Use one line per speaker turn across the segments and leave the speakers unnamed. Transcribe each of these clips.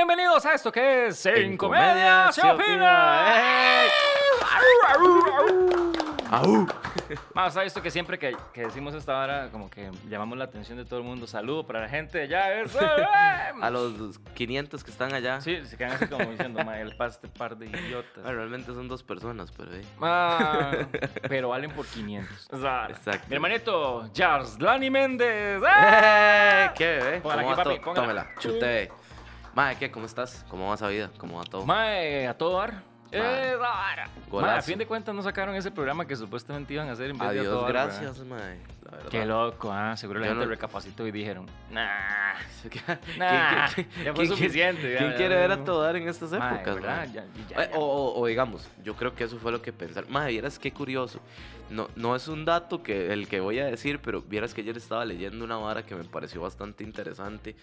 bienvenidos a esto que es
En
Comedia se opina. Más a esto que siempre que, que decimos esta hora, como que llamamos la atención de todo el mundo. Saludo para la gente de allá. ¡eh!
A los 500 que están allá.
Sí, se quedan así como diciendo, "Ma, el paste par de idiotas.
Bueno, realmente son dos personas, pero eh.
Ah, pero valen por 500.
Exacto.
Mi hermanito, Lani Méndez. ¡Eh!
¡Eh! ¿Qué bebé?
Póngala
¿Cómo
aquí, papi, póngala.
Tómela, chute. Mae, ¿qué? ¿Cómo estás? ¿Cómo va esa vida? ¿Cómo va todo?
Mae, a todo dar. Eh. Mae, a fin de cuentas no sacaron ese programa que supuestamente iban a hacer en vez de a todo
Adiós,
dar,
gracias, mae. La verdad.
Qué loco, ah, seguro la
Yo
gente
no-
recapacitó y dijeron, nah,
¿Quién-
nah, ya fue
quién-
suficiente. ya,
¿Quién
ya,
quiere
ya,
ver a
no.
todo dar en estas
Mae,
épocas,
¿verdad?
mae?
Ya, ya,
Eh,
ya.
O, o- o digamos, yo creo que eso fue lo que pensaron. Madre, vieras qué curioso. No, no es un dato que el que voy a decir, pero vieras que ayer estaba leyendo una vara que me pareció bastante interesante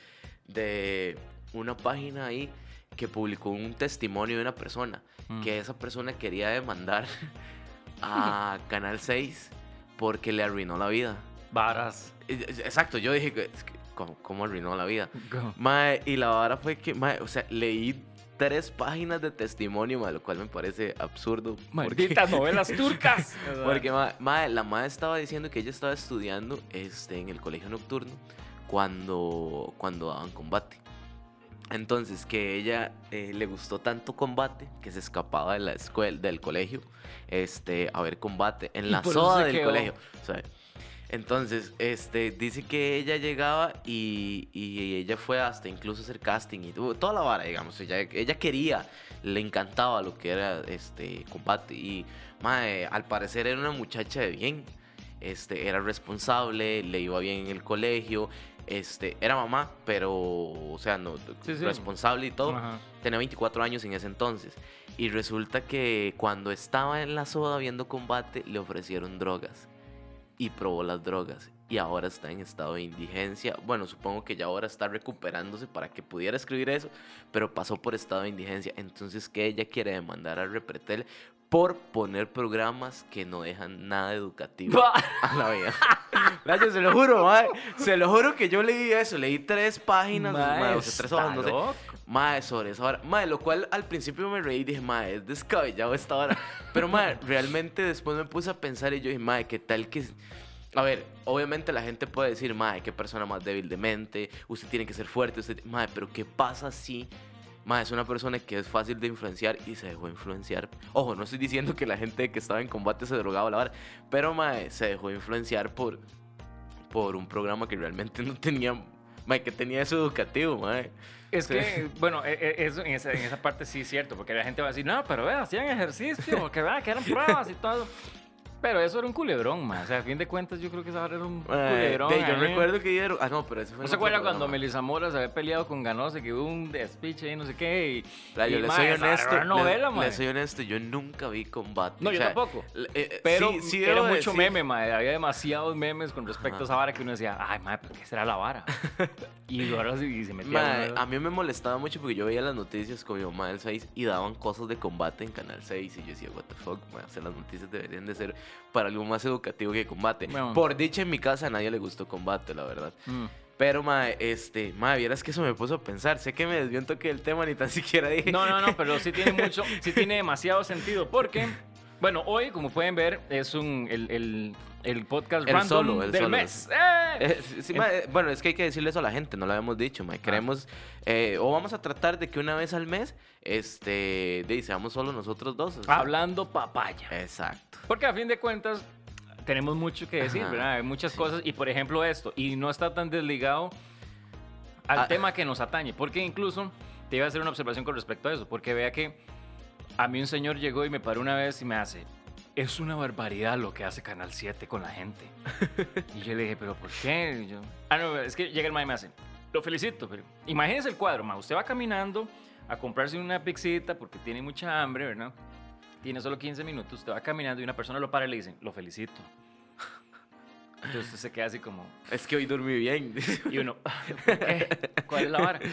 de una página ahí que publicó un testimonio de una persona.
Mm.
Que esa persona quería demandar a Canal 6 porque le arruinó la vida.
Varas.
Eh, eh, Exacto, yo dije, ¿cómo, cómo arruinó la vida? Mae, y la vara fue que, mae, o sea, leí tres páginas de testimonio, mae, lo cual me parece absurdo. porque-
Malditas novelas turcas.
Porque, mae, mae, la madre estaba diciendo que ella estaba estudiando este, en el colegio nocturno cuando, cuando daban combate. Entonces, que ella eh, le gustó tanto combate que se escapaba de la escuela, del colegio, este, a ver combate en la soda del
quedó.
colegio. ¿sabe? Entonces, este, dice que ella llegaba y, y ella fue hasta incluso hacer casting y tuvo toda la vara, digamos. Ella, ella quería, le encantaba lo que era este combate. Y, mae, al parecer era una muchacha de bien. Este, era responsable, le iba bien en el colegio. Este, era mamá, pero, o sea, no,
Sí, sí.
responsable y todo.
Ajá.
Tenía 24 años en ese entonces. Y resulta que cuando estaba en la soda viendo combate, le ofrecieron drogas. Y probó las drogas. Y ahora está en estado de indigencia. Bueno, supongo que ya ahora está recuperándose para que pudiera escribir eso. Pero pasó por estado de indigencia. Entonces, que ella quiere demandar a Repretel por poner programas que no dejan nada educativo a la vida. Gracias, se lo juro, mae. Se lo juro que yo leí eso. Leí tres páginas,
Mae,
mae, o sea, tres hojas, no sé. Mae, sobre esa hora. Mae, lo cual al principio me reí y dije, mae, es descabellado esta hora. Pero, mae, realmente después me puse a pensar y yo dije, mae, ¿qué tal que.? A ver, obviamente la gente puede decir, mae, qué persona más débil de mente, usted tiene que ser fuerte, usted. Mae, pero ¿qué pasa si. Mae, es una persona que es fácil de influenciar y se dejó influenciar. Ojo, no estoy diciendo que la gente que estaba en combate se drogaba la vara, pero mae, se dejó influenciar por, por un programa que realmente no tenía. Mae, que tenía eso educativo, mae.
Es que, bueno, e- e- eso, en, esa, en esa parte sí es cierto, porque la gente va a decir, no, pero vea, hacían ejercicio, que vea, que eran pruebas y todo. Pero eso era un culebrón, man. O sea, a fin de cuentas, yo creo que esa vara era un
Eh,
culebrón.
de- yo
ahí.
recuerdo que dieron. Ah, no, pero eso fue.
¿No se acuerda cuando. Melissa Mora se había peleado con Ganosa, que hubo un despiche y no sé qué? Y,
La- yo
y,
le soy honesto.
era una novela,
le, soy honesto, yo nunca vi combate.
No,
o
yo tampoco.
eh,
Pero
sí, sí
era mucho
decir-
meme, mae. Había demasiados memes con respecto
Ajá.
a esa vara que uno decía, ay, mae, pero ¿qué será la vara? y ahora sí se metía
a mí me molestaba mucho porque yo veía las noticias con mi mamá del 6 y daban cosas de combate en Canal 6 y yo decía, what the fuck, mae, o sea, las noticias deberían de ser para algo más educativo que combate.
Bueno.
Por dicha en mi casa a nadie le gustó combate, la verdad.
Mm.
Pero, mae, este, mae, vieras que eso me puso a pensar. Sé que me desvió un toque del tema, ni tan siquiera dije.
No, no, no, pero sí tiene mucho, sí tiene demasiado sentido. Porque, bueno, hoy, como pueden ver, es un el, el, el podcast
El
random
solo, el
del
solo.
mes. ¡Eh!
Eh, sí, ma, eh, bueno, es que hay que decirle eso a la gente, no lo habíamos dicho,
Ah.
ma. Queremos, eh, o vamos a tratar de que una vez al mes, este, de, seamos solo nosotros dos. o sea.
Hablando papaya.
Exacto.
Porque a fin de cuentas tenemos mucho que decir,
Ajá,
¿verdad? Hay muchas
sí.
cosas y por ejemplo esto, y no está tan desligado al
Ah.
tema que nos atañe, porque incluso te iba a hacer una observación con respecto a eso, porque vea que a mí un señor llegó y me paró una vez y me hace, es una barbaridad lo que hace Canal 7 con la gente. y yo le dije, pero ¿por qué? Y yo, ah, no, es que llega el mae y me hace, lo felicito, pero imagínese el cuadro, ma, usted va caminando a comprarse una pixita porque tiene mucha hambre, ¿verdad? Tiene solo 15 minutos, usted va caminando y una persona lo para y le dice, lo felicito. Entonces usted se queda así como,
Es que hoy dormí bien.
y uno. ¿Cuál es la vara?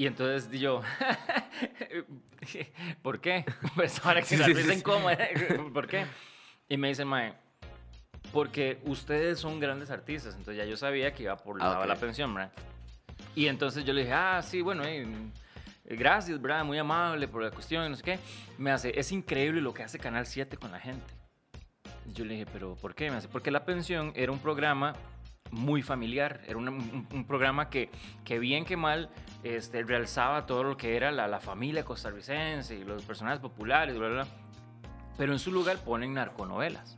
Y entonces yo, ¿por qué? Pues ahora que
Sí,
la
sí,
risa
sí.
incómoda, ¿por qué? Y me dice, Mae, porque ustedes son grandes artistas, entonces ya yo sabía que iba por
Ah,
la,
ok.
la pensión, ¿verdad? Y entonces yo le dije, ah, sí, bueno, eh, gracias, ¿verdad? Muy amable por la cuestión, no sé qué. Me hace, es increíble lo que hace Canal 7 con la gente. Yo le dije, ¿pero por qué? Me hace, porque La Pensión era un programa muy familiar, era un, un, programa que, que bien que mal este, realzaba todo lo que era la, la familia costarricense y los personajes populares, bla, bla, bla. pero en su lugar ponen narconovelas.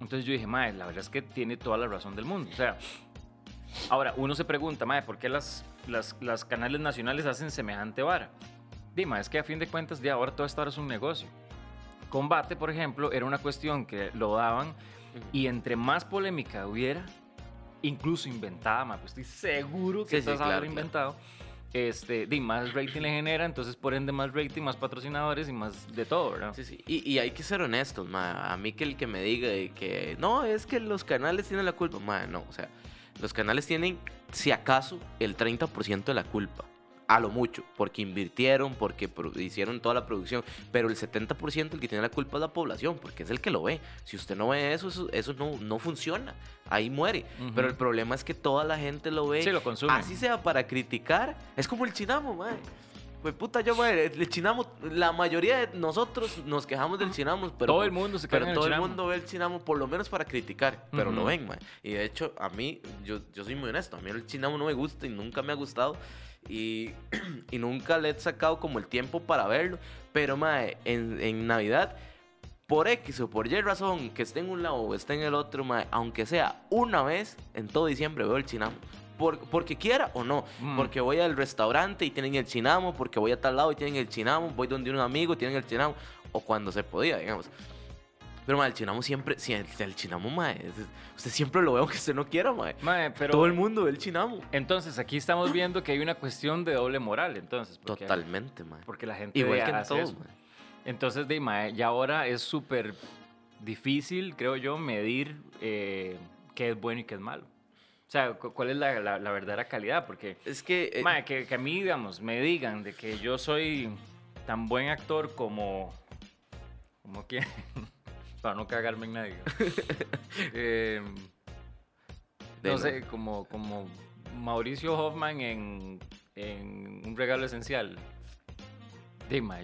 Entonces yo dije, madre, la verdad es que tiene toda la razón del mundo. O sea, ahora uno se pregunta, madre, ¿por qué las, las, las canales nacionales hacen semejante vara? Dime, es que a fin de cuentas, de ahora todo esto ahora es un negocio. Combate, por ejemplo, era una cuestión que lo daban y entre más polémica hubiera, incluso inventada, pues estoy seguro que
Sí, sí,
estás
claro,
inventado. Este, di, más rating le genera, entonces por ende más rating, más patrocinadores y más de todo, ¿verdad?
Sí, sí. Y, y hay que ser honestos, ma. A mí que el que me diga de que no, es que los canales tienen la culpa, ma, no. O sea, los canales tienen, si acaso, el 30% de la culpa. A lo mucho, porque invirtieron, porque hicieron toda la producción. Pero el 70% el que tiene la culpa es la población, porque es el que lo ve. Si usted no ve eso, eso, eso no, no funciona. Ahí muere.
Ujú.
Pero el problema es que toda la gente lo ve.
Sí, lo consume.
Así sea para criticar. Es como el chinamo, madre. Pues puta, yo, madre, el chinamo, la mayoría de nosotros nos quejamos del chinamo, pero
Todo el mundo se
pero
el
todo el
chinamo.
mundo ve el chinamo por lo menos para criticar, pero lo
Ujú.
ven, madre. Y de hecho, a mí, yo, yo soy muy honesto, a mí el chinamo no me gusta y nunca me ha gustado. Y, y nunca le he sacado como el tiempo para verlo. Pero, madre, en, en Navidad, por X o por Y razón, que esté en un lado o esté en el otro, mae, aunque sea una vez en todo diciembre veo el chinamo. Por- porque quiera o no.
Mm.
Porque voy al restaurante y tienen el chinamo, porque voy a tal lado y tienen el chinamo, voy donde un amigo y tienen el chinamo, o cuando se podía, digamos. Pero, mae, el chinamo siempre, si el, el chinamo, mae, usted siempre lo ve aunque usted no quiera, mae.
Mae, pero
Todo el mundo ve el chinamo.
entonces aquí estamos viendo que hay una cuestión de doble moral, entonces. Porque,
Totalmente, mae.
Porque la gente
Igual que en
hace
todo,
eso.
mae.
Entonces, de, mae, ya ahora es súper difícil, creo yo, medir eh, qué es bueno y qué es malo. O sea, cu- cuál es la, la- la verdadera calidad, porque,
Es que... eh,
mae, que, que a mí, digamos, me digan de que yo soy tan buen actor como... como que... para no cagarme en nadie. Eh, no sé, como, como Mauricio Hoffman en, en Un Regalo Esencial.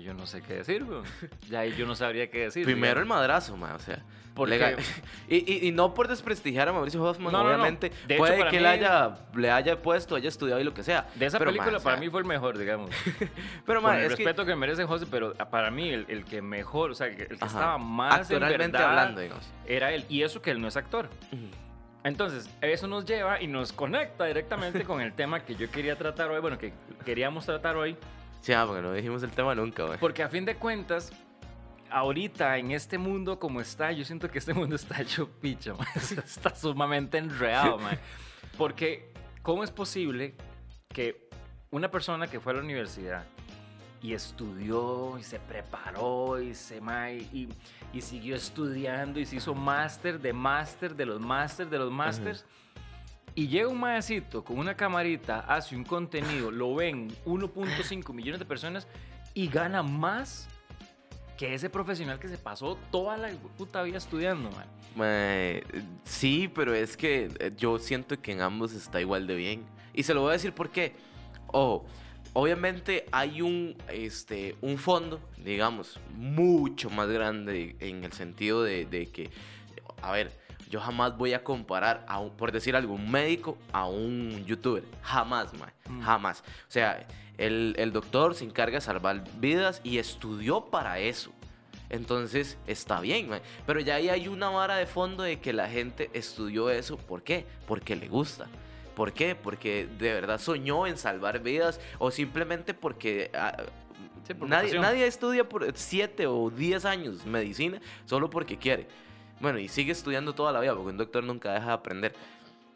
Yo no sé qué decir, weón. Ya ahí yo no sabría qué decir.
Primero el madrazo, mae, o sea. Legal- y, y- y no por desprestigiar a Mauricio Hoffman,
No, no, no.
obviamente.
De hecho,
puede
para
que
mí-
él haya, le haya puesto, haya estudiado y lo que sea.
De esa
Pero,
película
mae, o
para
sea,
mí fue el mejor, digamos.
Pero,
Con el
es
respeto que... merece José, pero para mí el, el que mejor, o sea, el que
Ajá.
estaba más en
actoralmente
verdad
hablando, digamos.
era él. Y eso que él no es actor. Entonces, eso nos lleva y nos conecta directamente con el tema que yo quería tratar hoy, bueno, que queríamos tratar hoy,
Sí, ah, porque no dijimos el tema nunca, güey.
Porque a fin de cuentas, ahorita en este mundo como está, yo siento que este mundo está hecho está sumamente enredado, man. Porque, ¿cómo es posible que una persona que fue a la universidad y estudió y se preparó y se y, y siguió estudiando y se hizo máster de máster de los máster de los másters y llega un maecito con una camarita, hace un contenido, lo ven 1.5 millones de personas y gana más que ese profesional que se pasó toda la puta vida estudiando,
sí, pero es que eh, yo siento que en ambos está igual de bien. Y se lo voy a decir por qué. Ojo, obviamente hay un, este, un fondo, digamos, mucho más grande en el sentido de que, a ver, yo jamás voy a comparar, a un- por decir algo, un médico a un youtuber. Jamás, mae,
Mm.
jamás. O sea, el, el doctor se encarga de salvar vidas y estudió para eso. Entonces está bien, mae. pero ya ahí hay una vara de fondo de que la gente estudió eso. ¿Por qué? Porque le gusta. ¿Por qué? Porque de verdad soñó en salvar vidas o simplemente porque ah,
Sí, por
nadie, nadie estudia por 7 o 10 años medicina solo porque quiere. Bueno, y sigue estudiando toda la vida porque un doctor nunca deja de aprender.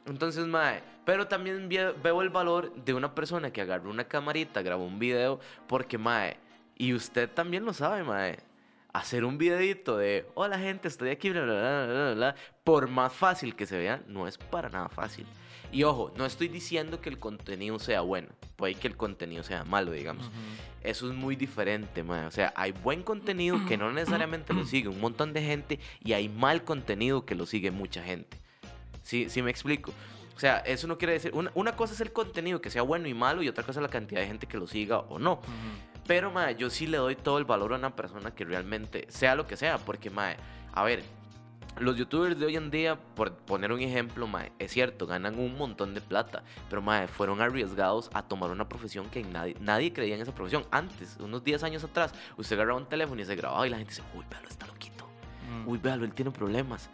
Entonces, mae, pero también veo el valor de una persona que agarró una camarita, grabó un video, porque, mae, y usted también lo sabe, mae, hacer un videito de, hola gente, estoy aquí, bla, bla, bla, bla, bla, bla", por más fácil que se vea, no es para nada fácil. Y ojo, no estoy diciendo que el contenido sea bueno, puede que el contenido sea malo, digamos. Eso es muy diferente, mae. O sea, hay buen contenido que no necesariamente lo sigue un montón de gente y hay mal contenido que lo sigue mucha gente. Sí, sí me explico. O sea, eso no quiere decir. Una, una cosa es el contenido que sea bueno y malo, y otra cosa es la cantidad de gente que lo siga o no. Pero, mae, yo sí le doy todo el valor a una persona que realmente sea lo que sea. Porque, mae, a ver, los youtubers de hoy en día, por poner un ejemplo, mae, es cierto, ganan un montón de plata. Pero, mae, fueron arriesgados a tomar una profesión que nadie, nadie creía en esa profesión. Antes, unos 10 años atrás, usted agarraba un teléfono y se grababa y la gente dice, uy, véalo, está loquito.
Mm.
Uy, véalo, él tiene problemas.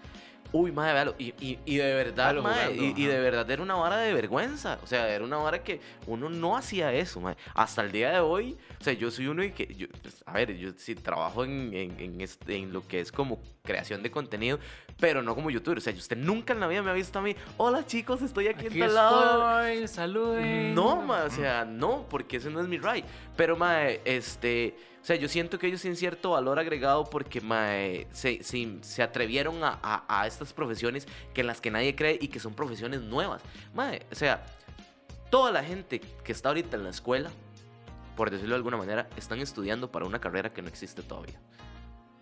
Uy, madre, véalo. Y, y, y de verdad,
Véalo
mae,
jugando,
y, y de verdad era una vara de vergüenza. O sea, era una vara que uno no hacía eso, mae. Hasta el día de hoy, o sea, yo soy uno y que, yo, pues, a ver, yo sí trabajo en, en, en este- en lo que es como creación de contenido, pero no como youtuber. O sea, usted nunca en la vida me ha visto a mí, hola chicos, estoy aquí,
Aquí
en tal lado.
estoy, saluden.
No, ma, o sea, no, porque ese no es mi right. Pero, mae, este, sea, yo siento que ellos tienen cierto valor agregado porque, se, se, atrevieron a, a- a estas profesiones que en las que nadie cree y que son profesiones nuevas. Mae, o sea, toda la gente que está ahorita en la escuela, por decirlo de alguna manera, están estudiando para una carrera que no existe todavía.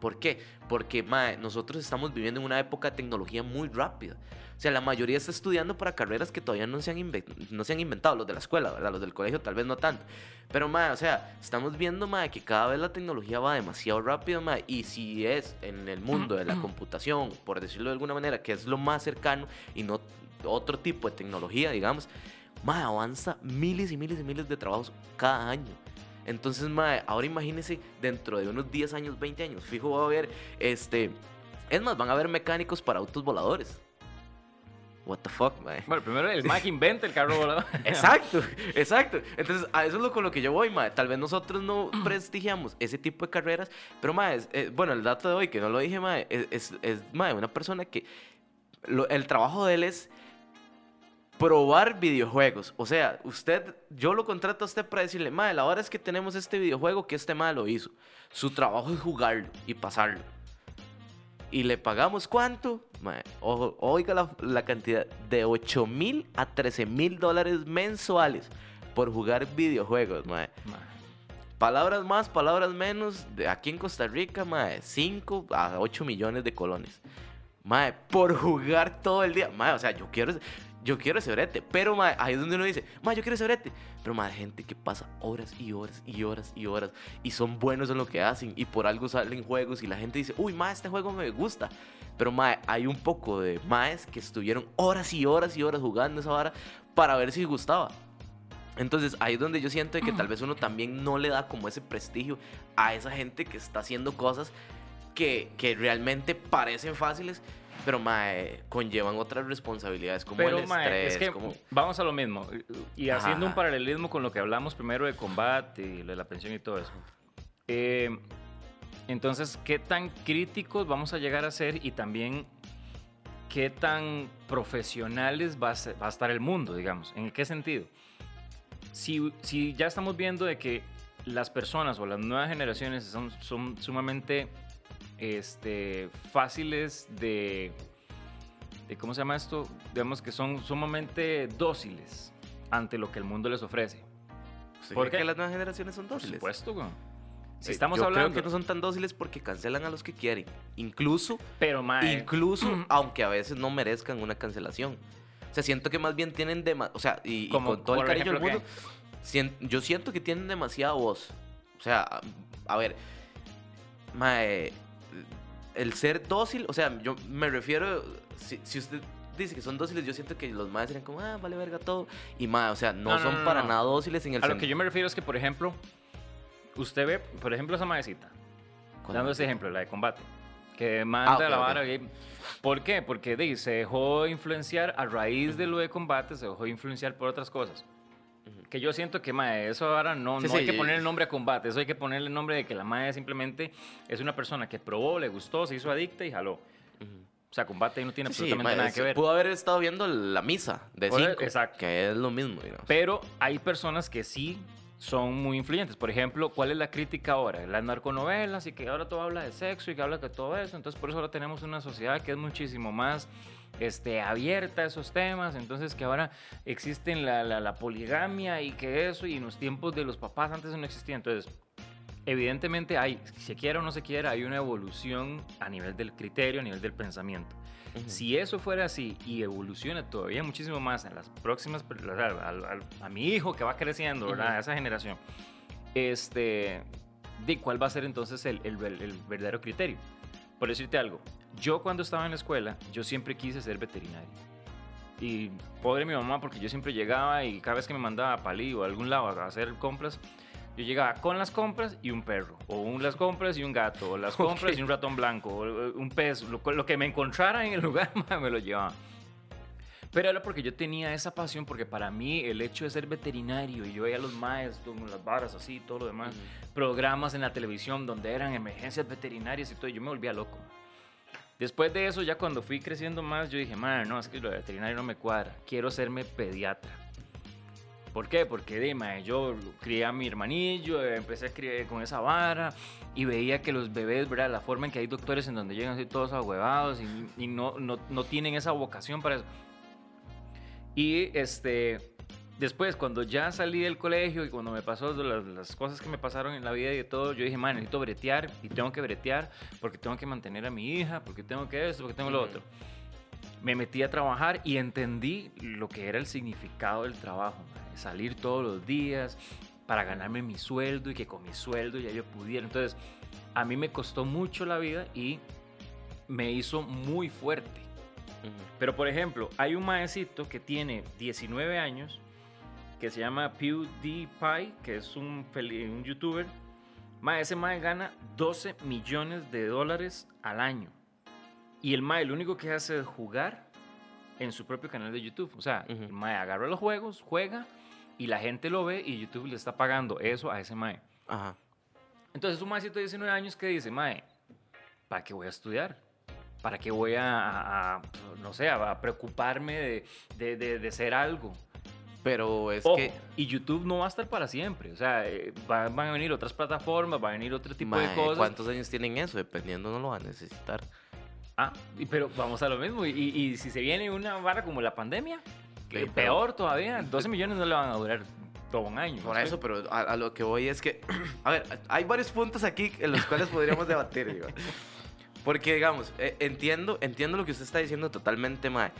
¿Por qué? Porque mae, nosotros estamos viviendo en una época de tecnología muy rápida. O sea, la mayoría está estudiando para carreras que todavía no se han, no se han inventado, los de la escuela, ¿verdad? Los del colegio tal vez no tanto. Pero, mae, o sea, estamos viendo, mae, que cada vez la tecnología va demasiado rápido, mae. Y si es en el mundo de la computación, por decirlo de alguna manera, que es lo más cercano y no otro tipo de tecnología, digamos, mae, avanza miles y miles y miles de trabajos cada año. Entonces, mae, ahora imagínense dentro de unos 10 años, 20 años, fijo va a haber, este, es más, van a haber mecánicos para autos voladores. What the fuck, mae.
Bueno, primero el Mac inventa el carro volador.
Exacto, exacto. Entonces, a eso es lo con lo que yo voy, mae. Tal vez nosotros no prestigiamos ese tipo de carreras, pero, mae, es- eh, bueno, el dato de hoy, que no lo dije, mae, es, es, es, mae, una persona que lo- el trabajo de él es probar videojuegos. O sea, usted, yo lo contrato a usted para decirle, mae, la hora es que tenemos este videojuego que este mae lo hizo. Su trabajo es jugarlo y pasarlo. Y le pagamos cuánto? Ojo, oiga la, la cantidad de 8 mil a 13 mil dólares mensuales por jugar videojuegos, mae.
Ma,
Palabras más, palabras menos, de aquí en Costa Rica, mae, 5 a 8 millones de colones. Mae, por jugar todo el día. Mae, o sea, yo quiero, yo quiero ese brete. Pero, mae, ahí es donde uno dice, mae, yo quiero ese brete. Pero, mae, hay gente que pasa horas y horas y horas y horas. Y son buenos en lo que hacen. Y por algo salen juegos. Y la gente dice, uy, mae, este juego me gusta. Pero, mae, hay un poco de maes que estuvieron horas y horas y horas jugando esa vara para ver si gustaba. Entonces ahí es donde yo siento que tal vez uno también no le da como ese prestigio a esa gente que está haciendo cosas que, que realmente parecen fáciles, pero mae, conllevan otras responsabilidades como
Pero,
el
mae,
estrés.
es que
como...
vamos a lo mismo. Y haciendo
Ajá.
un paralelismo con lo que hablamos primero de combate y lo de la pensión y todo eso. Eh, entonces, ¿qué tan críticos vamos a llegar a ser y también qué tan profesionales va a, ser- va a estar el mundo, digamos? ¿En qué sentido? Si, si ya estamos viendo de que las personas o las nuevas generaciones son, son sumamente este, fáciles de, de, ¿cómo se llama esto? Digamos que son sumamente dóciles ante lo que el mundo les ofrece.
¿Usted
¿por
cree
qué?
que las nuevas generaciones son
Por
dóciles?
supuesto, güey. Si estamos
yo
hablando...
creo que no son tan dóciles porque cancelan a los que quieren. Incluso,
Pero, mae,
incluso, aunque a veces no merezcan una cancelación. O sea, siento que más bien tienen dema- o sea, y, y con todo el
por
cariño del mundo, yo siento que tienen demasiada voz. O sea, a, a ver, mae, el ser dócil, o sea, yo me refiero, si, si usted dice que son dóciles, yo siento que los maes serían como, ah, vale verga todo. Y mae, o sea, no,
No, no,
son
no,
para nada dóciles en el
a lo que yo me refiero es que, por ejemplo, usted ve, por ejemplo, esa
¿Cuál
dando
es?
ese ejemplo, la de combate, que manda
Ah,
la vara. ¿Por qué? Porque di, se dejó influenciar a raíz de lo de combate, se dejó influenciar por otras cosas. Que yo siento que, mae, eso ahora no,
Sí,
no hay que poner el nombre a combate, eso hay que ponerle el nombre de que la mae simplemente es una persona que probó, le gustó, se hizo adicta y jaló. O sea, combate no tiene
Sí,
absolutamente
mae,
nada que ver.
Pudo haber estado viendo la misa de cinco,
exacto.
que es lo mismo, digamos.
Pero hay personas que sí son muy influyentes. Por ejemplo, ¿cuál es la crítica ahora? Las narconovelas y que ahora todo habla de sexo y que habla de todo eso. Entonces, por eso ahora tenemos una sociedad que es muchísimo más este, abierta a esos temas. Entonces, que ahora existen la, la- la poligamia y que eso, y en los tiempos de los papás antes no existía. Entonces, evidentemente hay, se quiera o no se quiera, hay una evolución a nivel del criterio, a nivel del pensamiento. Si eso fuera así y evoluciona todavía muchísimo más en las próximas, a, a- a mi hijo que va creciendo. A esa generación, este, de cuál va a ser entonces el, el verdadero criterio. Por decirte algo, yo cuando estaba en la escuela, yo siempre quise ser veterinario. Y pobre mi mamá, porque yo siempre llegaba y cada vez que me mandaba a Palí o a algún lado a hacer compras, yo llegaba con las compras y un perro, o un, las compras y un gato, o las compras y un ratón blanco, o eh, un pez, lo, lo que me encontrara en el lugar me lo llevaba. Pero era porque yo tenía esa pasión, porque para mí el hecho de ser veterinario y yo veía a los maestros con las varas así, todo lo demás, programas en la televisión donde eran emergencias veterinarias y todo, y yo me volvía loco. Después de eso, ya cuando fui creciendo más, yo dije, madre, no, es que lo de veterinario no me cuadra, quiero serme pediatra. ¿Por qué? Porque dime, yo crié a mi hermanillo, empecé a criar con esa vara y veía que los bebés, ¿verdad? La forma en que hay doctores en donde llegan así todos ahuevados y, y no, no, no tienen esa vocación para eso. Y este, después, cuando ya salí del colegio y cuando me pasó las, las cosas que me pasaron en la vida y de todo, yo dije, man, necesito bretear y tengo que bretear porque tengo que mantener a mi hija, porque tengo que esto, porque tengo lo otro. Me metí a trabajar y entendí lo que era el significado del trabajo, man, salir todos los días para ganarme mi sueldo y que con mi sueldo ya yo pudiera. Entonces, a mí me costó mucho la vida y me hizo muy fuerte.
Ujú.
Pero por ejemplo, hay un maecito que tiene 19 años que se llama PewDiePie, que es un, un youtuber. Mae, ese mae gana 12 millones de dólares al año. Y el mae lo único que hace es jugar en su propio canal de YouTube. O sea,
Ujú.
el mae agarra los juegos, juega y la gente lo ve y YouTube le está pagando eso a ese mae.
Ajá.
Entonces un maecito de 19 años que dice, mae, ¿para qué voy a estudiar? ¿Para qué voy a, a- a, no sé, a, a preocuparme de, de, de- de ser algo?
Pero es
Ojo,
que.
y YouTube no va a estar para siempre. O sea, eh, va- van a venir otras plataformas, van a venir otro tipo de cosas.
¿Cuántos años tienen eso? Dependiendo, no lo va a necesitar.
Ah, pero vamos a lo mismo. Y, y si se viene una vara como la pandemia, que
pero-
peor todavía, 12 millones no le van a durar todo un año.
Por eso, pero a, a lo que voy es que. A ver, hay varios puntos aquí en los cuales podríamos debatir, digo. Porque, digamos, eh, entiendo, entiendo lo que usted está diciendo totalmente, mae.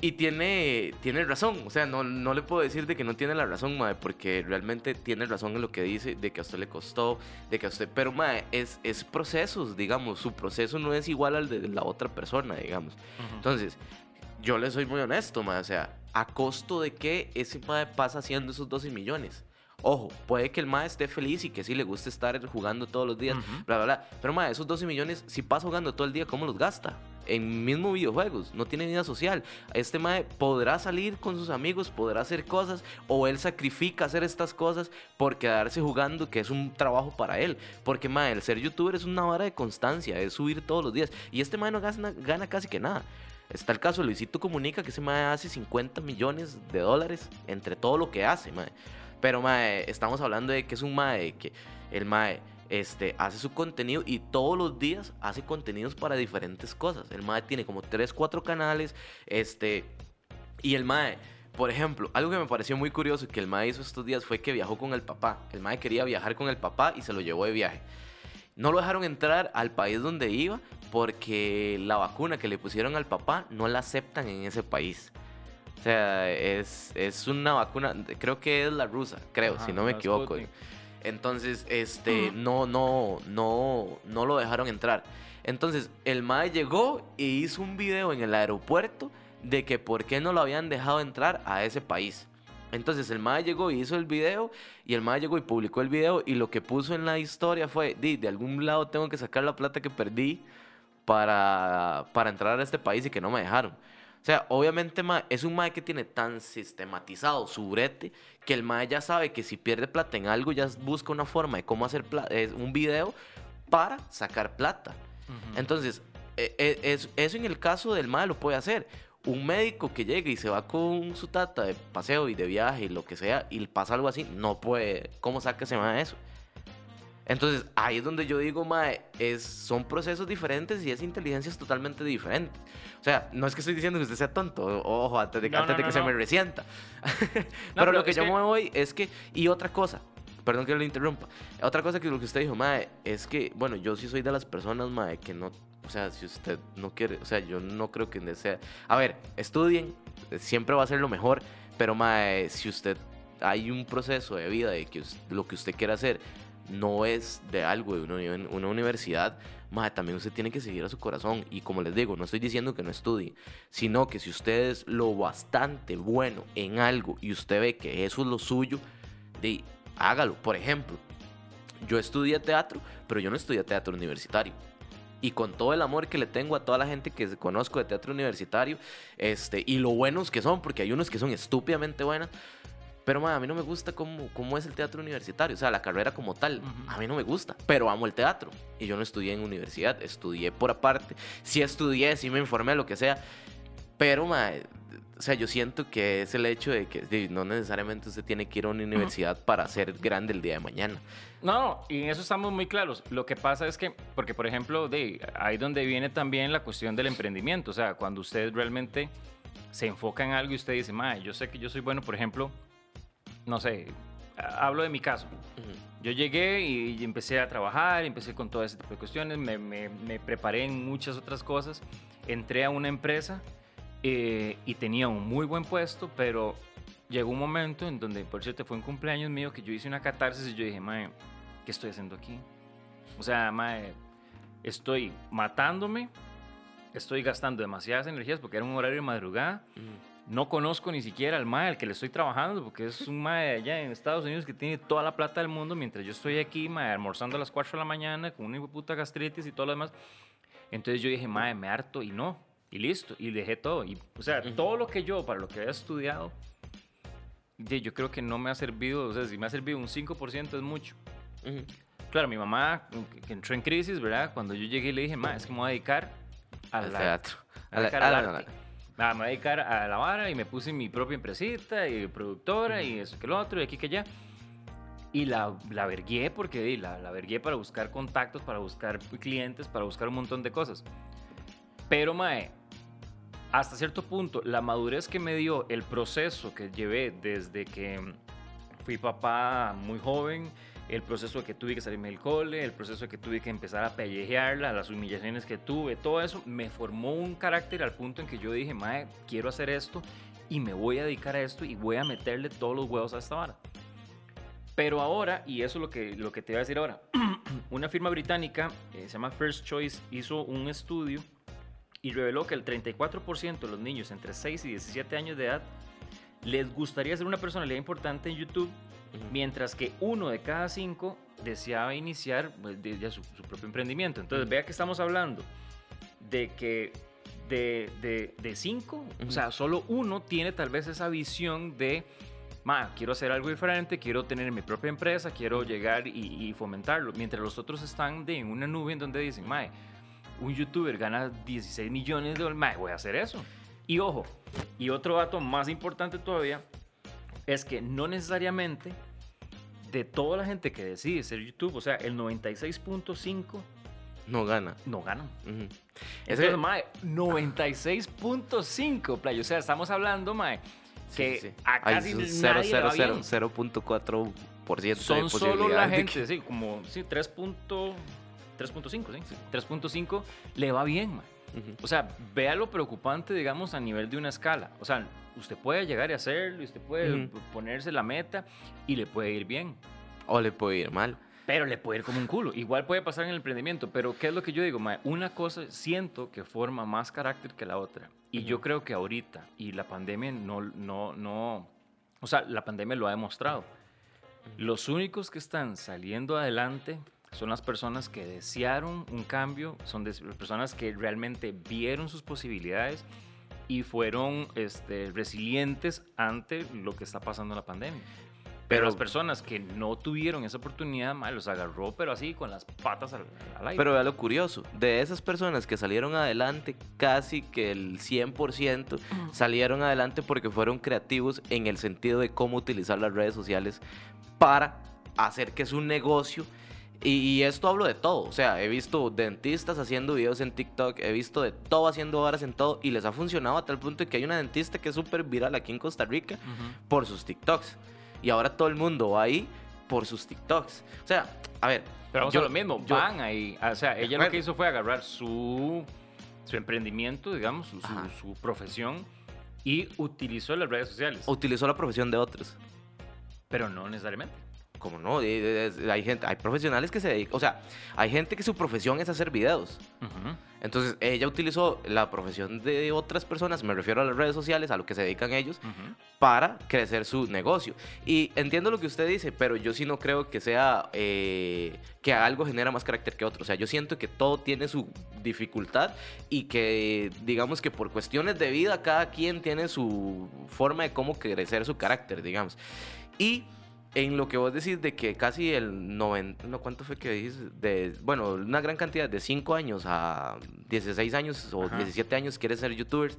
Y tiene, tiene razón, o sea, no, no le puedo decir de que no tiene la razón, mae, porque realmente tiene razón en lo que dice, de que a usted le costó, de que a usted... Pero, mae, es, es procesos, digamos, su proceso no es igual al de la otra persona, digamos. Entonces, yo le soy muy honesto, mae, o sea, ¿a costo de qué ese mae pasa haciendo esos 12 millones? Ojo, puede que el mae esté feliz y que sí le guste estar jugando todos los días,
Ujú.
bla, bla, bla. Pero, mae, esos 12 millones, si pasa jugando todo el día, ¿cómo los gasta? En mismo videojuegos, no tiene vida social. Este mae podrá salir con sus amigos, podrá hacer cosas, o él sacrifica hacer estas cosas por quedarse jugando, que es un trabajo para él. Porque, mae, el ser youtuber es una vara de constancia, es subir todos los días. Y este mae no gana, gana casi que nada. Está el caso de Luisito Comunica, que ese mae hace 50 millones de dólares entre todo lo que hace, mae. Pero, mae, estamos hablando de que es un mae que el mae este, hace su contenido y todos los días hace contenidos para diferentes cosas. El mae tiene como 3, 4 canales, este, y el mae, por ejemplo, algo que me pareció muy curioso que el mae hizo estos días fue que viajó con el papá. El mae quería viajar con el papá y se lo llevó de viaje. No lo dejaron entrar al país donde iba porque la vacuna que le pusieron al papá no la aceptan en ese país. O sea, es, es una vacuna, creo que es la rusa, creo,
Ajá,
si no me equivoco.
Sputnik.
Entonces, este, no, no, no, no lo dejaron entrar. Entonces, el mae llegó y hizo un video en el aeropuerto de que por qué no lo habían dejado entrar a ese país. Entonces el mae llegó y hizo el video y el mae llegó y publicó el video y lo que puso en la historia fue, "Di, de algún lado tengo que sacar la plata que perdí para, para entrar a este país y que no me dejaron. O sea, obviamente es un mae que tiene tan sistematizado su brete que el mae ya sabe que si pierde plata en algo ya busca una forma de cómo hacer pla- eh, un video para sacar plata. Entonces, e- e- es- eso en el caso del mae lo puede hacer. Un médico que llegue y se va con su tata de paseo y de viaje y lo que sea y pasa algo así, no puede. ¿Cómo saca ese mae eso? Entonces, ahí es donde yo digo, mae, es, son procesos diferentes y es inteligencias totalmente diferentes. O sea, no es que estoy diciendo que usted sea tonto, ojo, antes de,
No,
antes
no,
de
no,
que se me resienta.
No,
pero lo
pero
que yo
que-
me voy es que, y otra cosa, perdón que lo interrumpa. Otra cosa que lo que usted dijo, mae, es que, bueno, yo sí soy de las personas, mae, que no, o sea, si usted no quiere, o sea, yo no creo que desea. A ver, estudien, siempre va a ser lo mejor, pero mae, si usted hay un proceso de vida de que lo que usted quiere hacer no es de algo de una, universidad, más también usted tiene que seguir a su corazón. Y como les digo, no estoy diciendo que no estudie, sino que si usted es lo bastante bueno en algo y usted ve que eso es lo suyo, de, hágalo. Por ejemplo, yo estudié teatro, pero yo no estudié teatro universitario. Y con todo el amor que le tengo a toda la gente que conozco de teatro universitario, este, y lo buenos que son, porque hay unos que son estúpidamente buenas, pero a mí no me gusta cómo, cómo es el teatro universitario, o sea, la carrera como tal. A mí no me gusta, pero amo el teatro. Y yo no estudié en universidad, estudié por aparte. Sí estudié, sí me informé, lo que sea. Pero, o sea, yo siento que es el hecho de que no necesariamente usted tiene que ir a una universidad para ser grande el día de mañana.
No, y en eso estamos muy claros. Lo que pasa es que, porque por ejemplo, de ahí donde viene también la cuestión del emprendimiento. O sea, cuando usted realmente se enfoca en algo y usted dice, ma, yo sé que yo soy bueno, por ejemplo, no sé, hablo de mi caso. Yo llegué y, empecé a trabajar, empecé con todo ese tipo de cuestiones, me, me, preparé en muchas otras cosas, entré a una empresa eh, y tenía un muy buen puesto, pero llegó un momento en donde, por cierto, fue un cumpleaños mío que yo hice una catarsis y yo dije, mae, ¿qué estoy haciendo aquí? O sea, mae, estoy matándome, estoy gastando demasiadas energías porque era un horario de madrugada. No conozco ni siquiera al mae al que le estoy trabajando, porque es un mae allá en Estados Unidos que tiene toda la plata del mundo, mientras yo estoy aquí, mae, almorzando a las 4 de la mañana con una puta gastritis y todo lo demás. Entonces yo dije, mae, me harto y no, y listo, y dejé todo. Y, o sea, todo lo que yo, para lo que había estudiado, yo creo que no me ha servido, o sea, si me ha servido un 5% es mucho. Claro, mi mamá, que entró en crisis, ¿verdad? Cuando yo llegué le dije, mae, es que me voy a dedicar al, teatro, a la, me voy a dedicar a la vara y me puse mi propia empresita y productora y eso que lo otro y aquí que allá. Y la, la vergué porque la, la vergué para buscar contactos, para buscar clientes, para buscar un montón de cosas. Pero, mae, hasta cierto punto, la madurez que me dio el proceso que llevé desde que fui papá muy joven, el proceso que tuve que salirme del cole, el proceso que tuve que empezar a pellejearla, las humillaciones que tuve, todo eso me formó un carácter al punto en que yo dije, mae, quiero hacer esto y me voy a dedicar a esto y voy a meterle todos los huevos a esta vara. Pero ahora, y eso es lo que, lo que te voy a decir ahora, una firma británica, eh, se llama First Choice, hizo un estudio y reveló que el 34% de los niños entre 6 y 17 años de edad les gustaría ser una personalidad importante en YouTube mientras que uno de cada cinco deseaba iniciar pues, su, propio emprendimiento. Entonces, vea que estamos hablando de que de, de, cinco, o sea, solo uno tiene tal vez esa visión de, ma, quiero hacer algo diferente, quiero tener mi propia empresa, quiero llegar y, fomentarlo, mientras los otros están de, en una nube en donde dicen, ma, un youtuber gana 16 millones de dólares, ma, voy a hacer eso. Y ojo, y otro dato más importante todavía, es que no necesariamente de toda la gente que decide ser YouTube, o sea, el 96.5
no gana.
No gana. Es que, mae, 96.5, play. O sea, estamos hablando, mae, que sí, a casi 0.4%
Son
solo la gente, sí, como sí, 3.5, sí. 3.5 le va bien, mae. O sea, vea lo preocupante, digamos, a nivel de una escala. O sea, usted puede llegar y hacerlo, usted puede ponerse la meta y le puede ir bien.
O le puede ir mal.
Pero le puede ir como un culo. Igual puede pasar en el emprendimiento. Pero ¿qué es lo que yo digo? Una cosa siento que forma más carácter que la otra. Y yo creo que ahorita, y la pandemia no, no, no, o sea, la pandemia lo ha demostrado. Los únicos que están saliendo adelante son las personas que desearon un cambio, son las personas que realmente vieron sus posibilidades y fueron este, resilientes ante lo que está pasando en la pandemia. Pero, las personas que no tuvieron esa oportunidad, los agarró, pero así con las patas al, aire.
Pero vea lo curioso, de esas personas que salieron adelante, casi que el 100% salieron adelante porque fueron creativos en el sentido de cómo utilizar las redes sociales para hacer que es un negocio y, esto hablo de todo, o sea, he visto dentistas haciendo videos en TikTok, he visto de todo haciendo horas en todo y les ha funcionado a tal punto de que hay una dentista que es súper viral aquí en Costa Rica por sus TikToks. Y ahora todo el mundo va ahí por sus TikToks. O sea, a ver.
Pero vamos
yo-
a lo mismo,
yo-
van ahí. O sea, ella lo que hizo fue agarrar su, su emprendimiento, digamos, su, su profesión y utilizó las redes sociales.
Utilizó la profesión de otros.
Pero no necesariamente.
Como no, hay gente, hay profesionales que se dedican, o sea, hay gente que su profesión es hacer videos.
Ujú.
Entonces, ella utilizó la profesión de otras personas, me refiero a las redes sociales, a lo que se dedican ellos,
Ujú.
para crecer su negocio. Y entiendo lo que usted dice, pero yo sí no creo que sea eh, que algo genera más carácter que otro. O sea, yo siento que todo tiene su dificultad y que digamos que por cuestiones de vida cada quien tiene su forma de cómo crecer su carácter, digamos. Y en lo que vos decís de que casi el 90, no, ¿cuánto fue que dijiste? De, bueno, una gran cantidad, de 5 años a 16 años o
Ajá.
17 años quieren ser youtubers.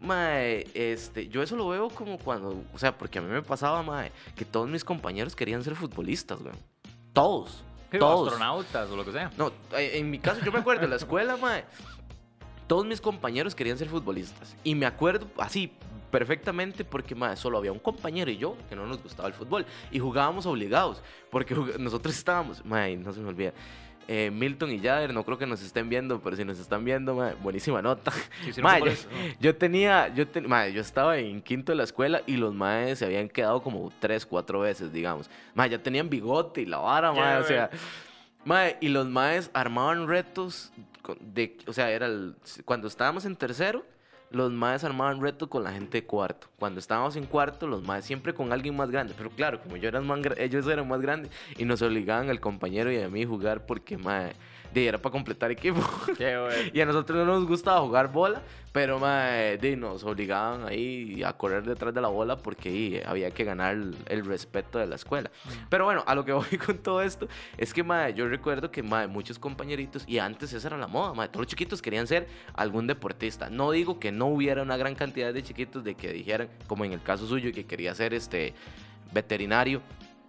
Mae, este, yo eso lo veo como cuando, o sea, porque a mí me pasaba, mae, que todos mis compañeros querían ser futbolistas, güey. Todos. Todos.
astronautas o lo que sea.
No, eh, en mi caso, yo me acuerdo de la escuela, mae. Todos mis compañeros querían ser futbolistas. Y me acuerdo así perfectamente porque, mae, solo había un compañero y yo que no nos gustaba el fútbol. Y jugábamos obligados. Porque nosotros estábamos, mae, no se me olvida. eh, Milton y Jader, no creo que nos estén viendo, pero si nos están viendo, buenísima nota. Yo, yo tenía, yo, ten- yo estaba en quinto de la escuela y los maes se habían quedado como tres, cuatro veces, digamos. Mae, ya tenían bigote y la vara, mae, o sea. Y los maes armaban retos de, o sea, era el- cuando estábamos en tercero, los maes armaban retos con la gente de cuarto. Cuando estábamos en cuarto, los maes siempre con alguien más grande. Pero claro, como yo era más, ellos eran más grandes y nos obligaban al compañero y a mí a jugar porque, mae, de, era para completar equipo.
Qué bueno.
Y a nosotros no nos gustaba jugar bola, pero mae, de, nos obligaban ahí a correr detrás de la bola porque y, había que ganar el, el respeto de la escuela. Pero bueno, a lo que voy con todo esto es que mae, yo recuerdo que mae, muchos compañeritos, y antes esa era la moda, mae, todos los chiquitos querían ser algún deportista. No digo que no hubiera una gran cantidad de chiquitos de que dijeran, como en el caso suyo, que quería ser este veterinario.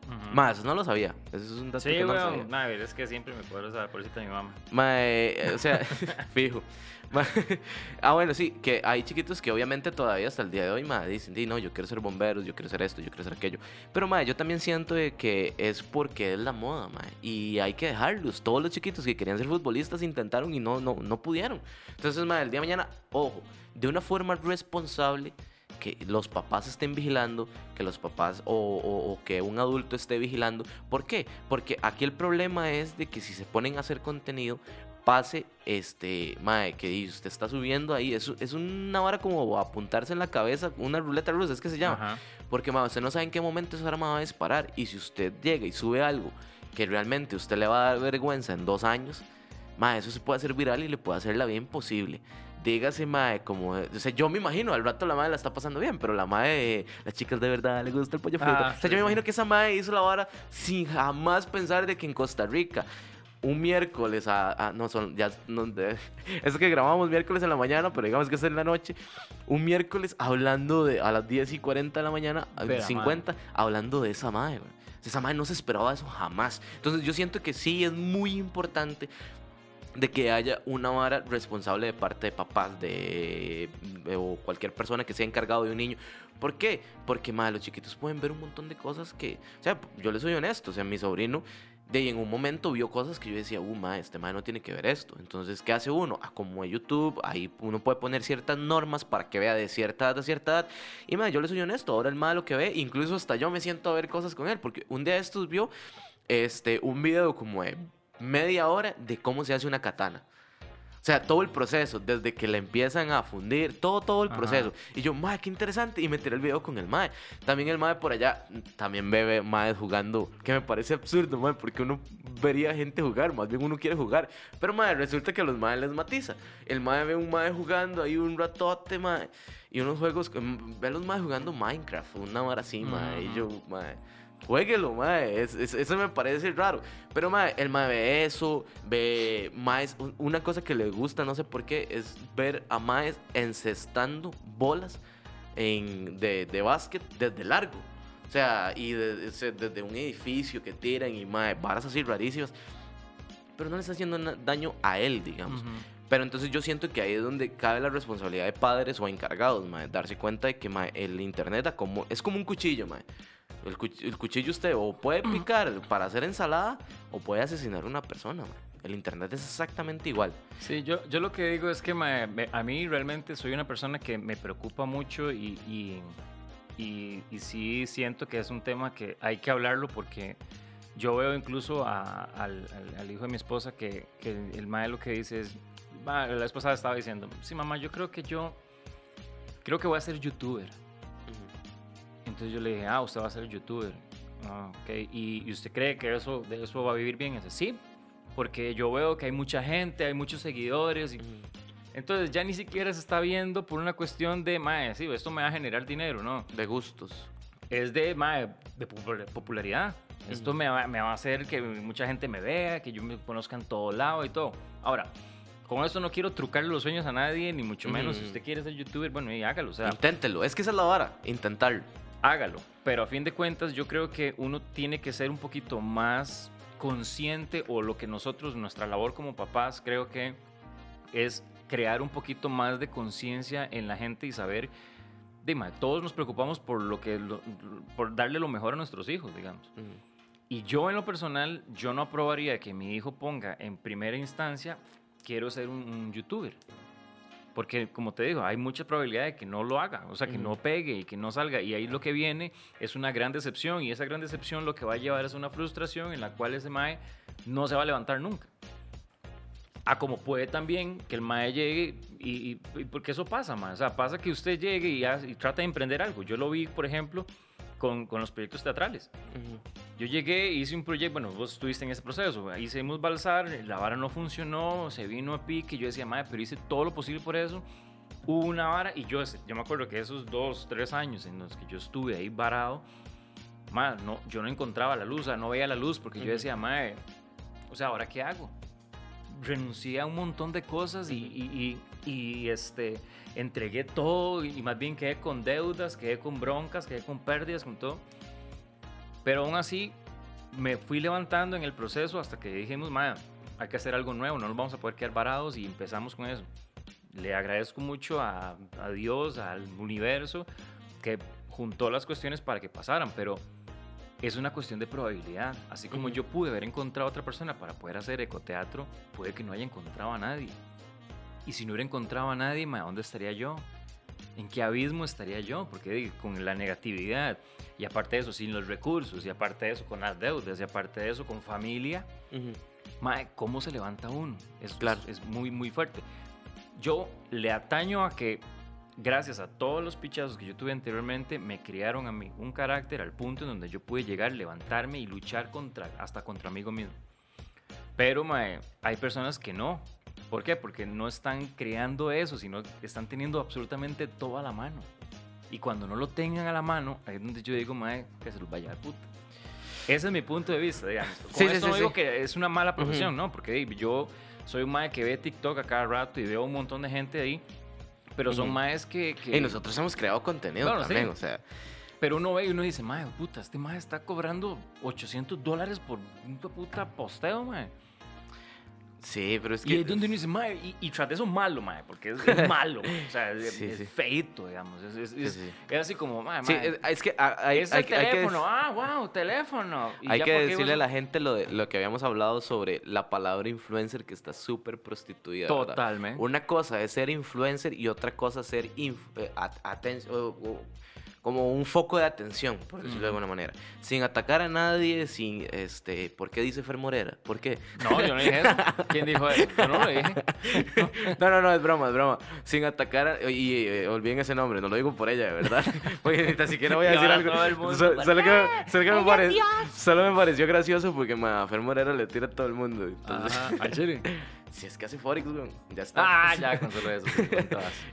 Ujú.
Más, no lo sabía. Eso es un dato
Sí,
que no sabía.
Mae, es que siempre me de esa pobrecita de mi mamá.
Mae, eh, o sea, fijo. Mae, ah, bueno, sí, que hay chiquitos que obviamente todavía hasta el día de hoy, mae, dicen, "Di, no, yo quiero ser bomberos, yo quiero ser esto, yo quiero ser aquello. Pero, mae, yo también siento de que es porque es la moda, mae, y hay que dejarlos. Todos los chiquitos que querían ser futbolistas intentaron y no, no, no pudieron. Entonces, mae, el día de mañana, ojo, de una forma responsable, que los papás estén vigilando, que los papás o, o- o que un adulto esté vigilando. ¿Por qué? Porque aquí el problema es de que si se ponen a hacer contenido, pase, este, mae, que usted está subiendo ahí, es, es una vara como apuntarse en la cabeza, una ruleta rusa, es que se llama.
Ajá.
Porque, mae, usted no sabe en qué momento esa arma va a disparar. Y si usted llega y sube algo que realmente usted le va a dar vergüenza en dos años, mae, eso se puede hacer viral y le puede hacer la bien posible. Dígase, mae, como... O sea, yo me imagino, al rato la madre la está pasando bien, pero la madre, las chicas de verdad le gusta el pollo frito.
Ah,
o sea,
sí,
yo me
sí.
imagino que esa madre hizo la vara sin jamás pensar de que en Costa Rica un miércoles a, a- no son ya no, de- es que grabamos miércoles en la mañana pero digamos que es en la noche un miércoles hablando de a las 10 y 40 de la mañana a
la
50 hablando de esa madre güey. Esa madre no se esperaba eso jamás entonces yo siento que sí es muy importante de que haya una vara responsable de parte de papás de, o cualquier persona que sea encargado de un niño. ¿Por qué? Porque madre, los chiquitos pueden ver un montón de cosas que, o sea, yo le soy honesto, o sea, mi sobrino de ahí en un momento vio cosas que yo decía, uh, ma, este ma no tiene que ver esto. Entonces, ¿qué hace uno? Ah, como en YouTube, ahí uno puede poner ciertas normas para que vea de cierta edad a cierta edad. Y ma, yo le soy honesto, ahora el ma lo que ve, incluso hasta yo me siento a ver cosas con él, porque un día estos vio este, un video como de media hora de cómo se hace una katana. O sea, todo el proceso, desde que le empiezan a fundir, todo, todo el
Ajá.
proceso. Y yo, mae, qué interesante. Y me tiré el video con el mae. También el mae por allá, también ve mae jugando, que me parece absurdo, mae, porque uno vería gente jugar, más bien uno quiere jugar. Pero mae, resulta que a los mae les matiza. El mae ve un mae jugando ahí un ratote, mae. Y unos juegos, mm, ve a los mae jugando Minecraft, una hora así, mae. Y yo, mae. Jueguelo, mae. Es- es- eso me parece raro. Pero, mae, el mae ve eso, ve maes. un- Una cosa que le gusta, no sé por qué, es ver a maes encestando bolas en, de, de básquet desde largo. O sea, y de- o sea, desde un edificio que tiran y mae, varas así rarísimas. Pero no le está haciendo daño a él, digamos.
Ujú.
Pero entonces yo siento que ahí es donde cabe la responsabilidad de padres o encargados, mae, darse cuenta de que mae, el internet como, es como un cuchillo, mae. El, el cuchillo usted o puede picar para hacer ensalada o puede asesinar a una persona, El internet es exactamente igual.
Sí, yo, yo lo que digo es que a mí realmente soy una persona que me preocupa mucho y, y, y, sí siento que es un tema que hay que hablarlo porque yo veo incluso al, al, hijo de mi esposa que, que el mae lo que dice es, la esposa estaba diciendo, sí mamá, yo creo que yo, creo que voy a ser youtuber. Entonces yo le dije, ah, usted va a ser youtuber. Ah, okay. ¿Y, usted cree que eso, de eso va a vivir bien? dice, sí, porque yo veo que hay mucha gente, hay muchos seguidores. Y... Entonces ya ni siquiera se está viendo por una cuestión de, mae, sí, esto me va a generar dinero, ¿no?
De gustos.
Es de, mae, de popularidad. Esto me, va, me va a hacer que mucha gente me vea, que yo me conozca en todo lado y todo. Ahora, con esto no quiero trucarle los sueños a nadie, ni mucho menos. Si usted quiere ser youtuber, bueno, y hágalo. O sea,
Inténtelo. Es que esa es la vara. Intentarlo
hágalo. Pero a fin de cuentas yo creo que uno tiene que ser un poquito más consciente o lo que nosotros, nuestra labor como papás, creo que es crear un poquito más de conciencia en la gente y saber, dime, todos nos preocupamos por lo que, por darle lo mejor a nuestros hijos, digamos. Y yo en lo personal, yo no aprobaría que mi hijo ponga en primera instancia, quiero ser un youtuber. Porque, como te digo, hay mucha probabilidad de que no lo haga, o sea, que no pegue y que no salga. Y ahí lo que viene es una gran decepción. Y esa gran decepción lo que va a llevar es una frustración en la cual ese MAE no se va a levantar nunca. A como puede también que el MAE llegue y, porque eso pasa, más. O sea, pasa que usted llegue y, y trata de emprender algo. Yo lo vi, por ejemplo, con, con los proyectos teatrales. Yo llegué, hice un proyecto, bueno, vos estuviste en ese proceso, hicimos Balsar, la vara no funcionó, se vino a pique, yo decía, madre, pero hice todo lo posible por eso. Hubo una vara y yo, yo me acuerdo que esos dos, tres años en los que yo estuve ahí varado, madre, no, yo no encontraba la luz, o sea, no veía la luz porque yo decía, madre, o sea, ¿ahora qué hago? Renuncié a un montón de cosas y, y, y, y este entregué todo y más bien quedé con deudas, quedé con broncas, quedé con pérdidas, con todo. Pero aún así me fui levantando en el proceso hasta que dijimos, hay que hacer algo nuevo, no nos vamos a poder quedar varados y empezamos con eso. Le agradezco mucho a, a Dios, al universo, que juntó las cuestiones para que pasaran, pero es una cuestión de probabilidad. Así como yo pude haber encontrado a otra persona para poder hacer ecoteatro, puede que no haya encontrado a nadie. Y si no hubiera encontrado a nadie, ¿dónde estaría yo? ¿En qué abismo estaría yo? Porque con la negatividad, y aparte de eso, sin los recursos, y aparte de eso, con las deudas, y aparte de eso, con familia, ¿cómo se levanta uno? Es, claro. es, muy, muy fuerte. Yo le ataño a que, gracias a todos los pichazos que yo tuve anteriormente, me criaron a mí un carácter al punto en donde yo pude llegar, levantarme y luchar contra, hasta contra amigo mismo. Pero hay personas que no, ¿Por qué? Porque no están creando eso, sino están teniendo absolutamente todo a la mano. Y cuando no lo tengan a la mano, ahí es donde yo digo, madre, que se los vaya a puta. Ese es mi punto de vista, digamos. Con sí, no digo que es una mala profesión, ¿no? Porque yo soy un mae que ve TikTok a cada rato y veo un montón de gente ahí, pero son maes que,
Y nosotros hemos creado contenido también, o sea...
Pero uno ve y uno dice, mae, puta, este mae está cobrando 800 dólares por un puta posteo, mae.
Sí, pero es que.
Y es donde uno dice, mae, y, y trata eso malo, mae, porque es, malo. o sea, es, feito, digamos. Es, es, así como, mae,
Sí, es, que hay,
es el teléfono. ah, wow, teléfono.
hay que decirle a la gente lo, de, lo que habíamos hablado sobre la palabra influencer que está súper prostituida.
Totalmente.
Una cosa es ser influencer y otra cosa es ser eh, atención como un foco de atención, por decirlo de alguna manera. Sin atacar a nadie, sin, este, ¿por qué dice Fer Morera? ¿Por qué?
No, yo no dije eso. ¿Quién dijo eso? Yo no lo dije.
no, no, no, es broma, es broma. Sin atacar, a, y eh, olviden ese nombre, no lo digo por ella, de verdad. Porque ni siquiera voy a decir algo. solo, que, solo, que me pareció, solo me pareció gracioso porque a Fer Morera le tira a todo el mundo.
Entonces, Ajá.
Si es que hace Forex, güey. Ya está.
Ah, ya, con solo eso.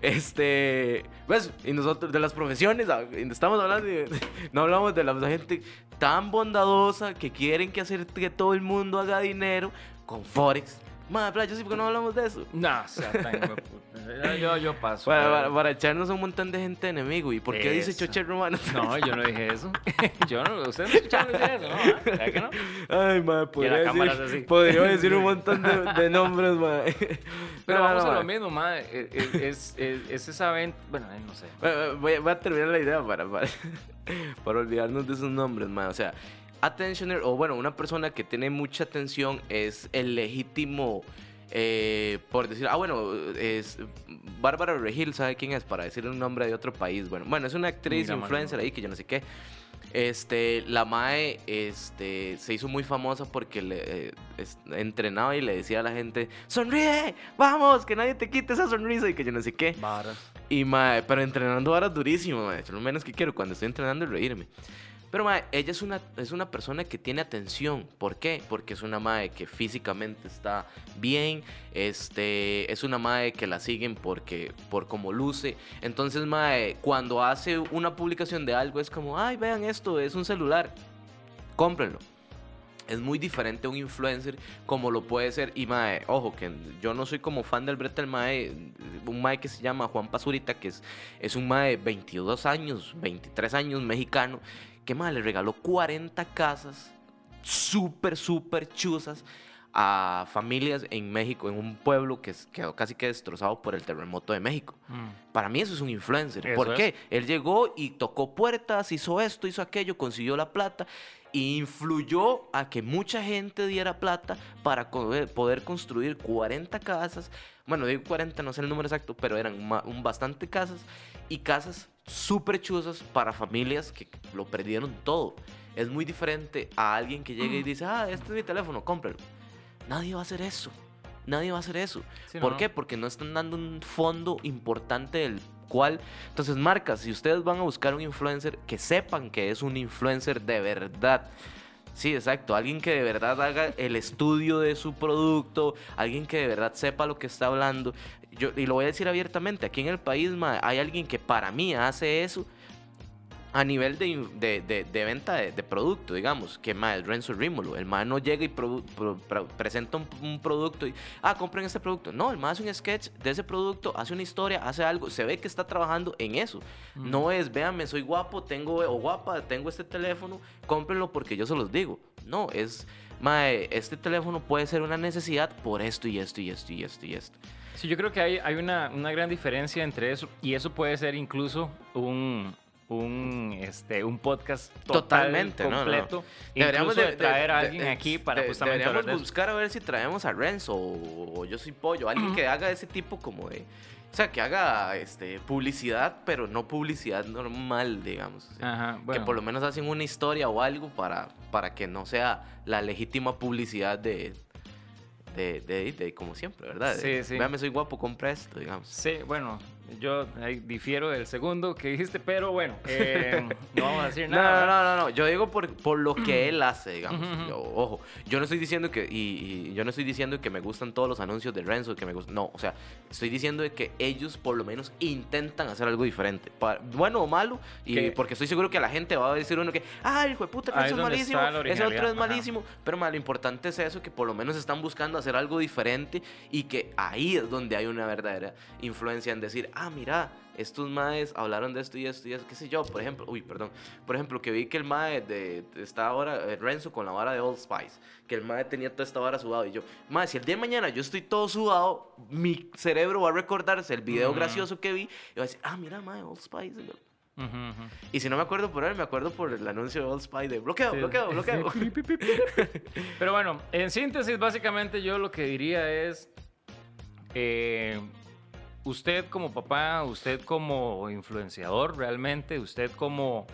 este. Pues, y nosotros, de las profesiones, ah, estamos hablando. De, no hablamos de la gente tan bondadosa que quieren que hacer que todo el mundo haga dinero con Forex. Madre, bla, yo sí, porque no hablamos de eso?
No, o sea, tan puta. yo, yo paso.
Para, para, para echarnos un montón de gente enemigo. ¿Y por qué dice
Eso.
choche romano?
No, yo no dije eso. yo no, ustedes no escucharon decir eso, ¿no? ¿Ah? ¿Verdad que no?
Ay, madre, podría, decir, podría decir un montón de, de nombres, madre.
Pero vamos
no,
a lo
madre.
mismo, madre. Es, es, es, es esa venta. Bueno, eh, no sé.
Voy a, voy a terminar la idea para, para, para olvidarnos de esos nombres, man. O sea, attentioner, o bueno, una persona que tiene mucha atención es el legítimo, eh, por decir, ah, bueno, es Bárbara Regil, ¿sabe quién es? Para decir un nombre de otro país. Bueno, bueno es una actriz,
Mira, mano,
influencer
no.
ahí que yo no sé qué. Este, la Mae este, se hizo muy famosa porque le eh, es- entrenaba y le decía a la gente, sonríe, vamos, que nadie te quite esa sonrisa y que yo no sé qué.
Varas.
Y mae, pero entrenando ahora durísimo, mae. Lo menos que quiero cuando estoy entrenando es reírme. Pero mae, ella es una, es una persona que tiene atención. ¿Por qué? Porque es una mae que físicamente está bien. Este, es una mae que la siguen porque, por cómo luce. Entonces, mae, cuando hace una publicación de algo es como, ay, vean esto, es un celular. Cómprenlo. Es muy diferente a un influencer como lo puede ser. Y mae, ojo, que yo no soy como fan del Bretel Mae. Un Mae que se llama Juan Pazurita, que es, es un Mae de 22 años, 23 años, mexicano. Que mae le regaló 40 casas súper, súper chuzas a familias en México, en un pueblo que quedó casi que destrozado por el terremoto de México.
Mm.
Para mí eso es un influencer. ¿Por
es.
qué? Él llegó y tocó puertas, hizo esto, hizo aquello, consiguió la plata influyó a que mucha gente diera plata para poder construir 40 casas. Bueno, digo 40, no sé el número exacto, pero eran bastante casas y casas súper chuzas para familias que lo perdieron todo. Es muy diferente a alguien que llega y dice, ah, este es mi teléfono, cómpralo. Nadie va a hacer eso. Nadie va a hacer eso.
Sí,
¿Por
no,
qué? Porque no están dando un fondo importante del Entonces, marcas, si ustedes van a buscar un influencer, que sepan que es un influencer de verdad. Sí, exacto. Alguien que de verdad haga el estudio de su producto, alguien que de verdad sepa lo que está hablando. Yo, y lo voy a decir abiertamente, aquí en el país ma, hay alguien que para mí hace eso a nivel de, de, de- de venta de, producto, digamos, que más es Renzo Rímolo. El man no llega y produ- pro- pro- presenta un, un producto y, ah, compren este producto. No, el man hace un sketch de ese producto, hace una historia, hace algo, se ve que está trabajando en eso.
Mm.
No es, véanme, soy guapo, tengo, o guapa, tengo este teléfono, cómprenlo porque yo se los digo. No, es, mae, este teléfono puede ser una necesidad por esto y esto y esto y esto y esto.
Sí, yo creo que hay, hay una, una gran diferencia entre eso y eso puede ser incluso un, un, este, un podcast total,
Totalmente, no, no.
completo.
Deberíamos
de,
de,
traer a alguien
de-
aquí para justamente
deberíamos buscar a ver si traemos a Renzo o, o Yo Soy Pollo, alguien que haga ese tipo como de... O sea, que haga este, publicidad, pero no publicidad normal, digamos. o sea,
Ajá,
Que
bueno.
por lo menos hacen una historia o algo para, para que no sea la legítima publicidad de, de, de, de como siempre, ¿verdad?
Sí, sí.
Véame, soy guapo, compra esto, digamos.
Sí, bueno, yo ahí difiero del segundo que dijiste, pero bueno, eh, no vamos a decir nada.
no, no, no, no, yo digo por, por lo que él hace, digamos. Yo- ojo, yo no estoy diciendo que, y, y yo no estoy diciendo que me gustan todos los anuncios de Renzo, que me gustan, no, o sea, estoy diciendo que ellos por lo menos intentan hacer algo diferente, bueno o malo, y
Que-
porque estoy seguro que la gente va a decir uno que, ay, hijo de puta, Renzo es malísimo, ese otro es
ajá.
malísimo, pero lo importante es eso, que por lo menos están buscando hacer algo diferente y que ahí es donde hay una verdadera influencia en decir, ah, mira, estos maes hablaron de esto y esto y esto, qué sé yo, por ejemplo, uy, perdón, por ejemplo, que vi que el mae de, de- está ahora, eh, Renzo con la vara de Old Spice, que el mae tenía toda esta vara sudado y yo, mae, si el día de mañana yo estoy todo sudado, mi cerebro va a recordarse el video
Ujú.
gracioso que vi y va a decir, ah, mira, mae, Old Spice.
Ujú, ujú.
Y si no me acuerdo por él, me acuerdo por el anuncio de Old Spice de bloqueo,
Sí.
bloqueo, bloqueo.
Pero bueno, en síntesis, básicamente yo lo que diría es, eh, usted como papá, usted como influenciador realmente, usted como,